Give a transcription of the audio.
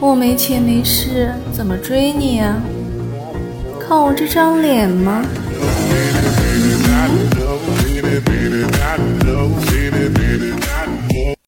我没钱没势怎么追你啊？靠我这张脸吗？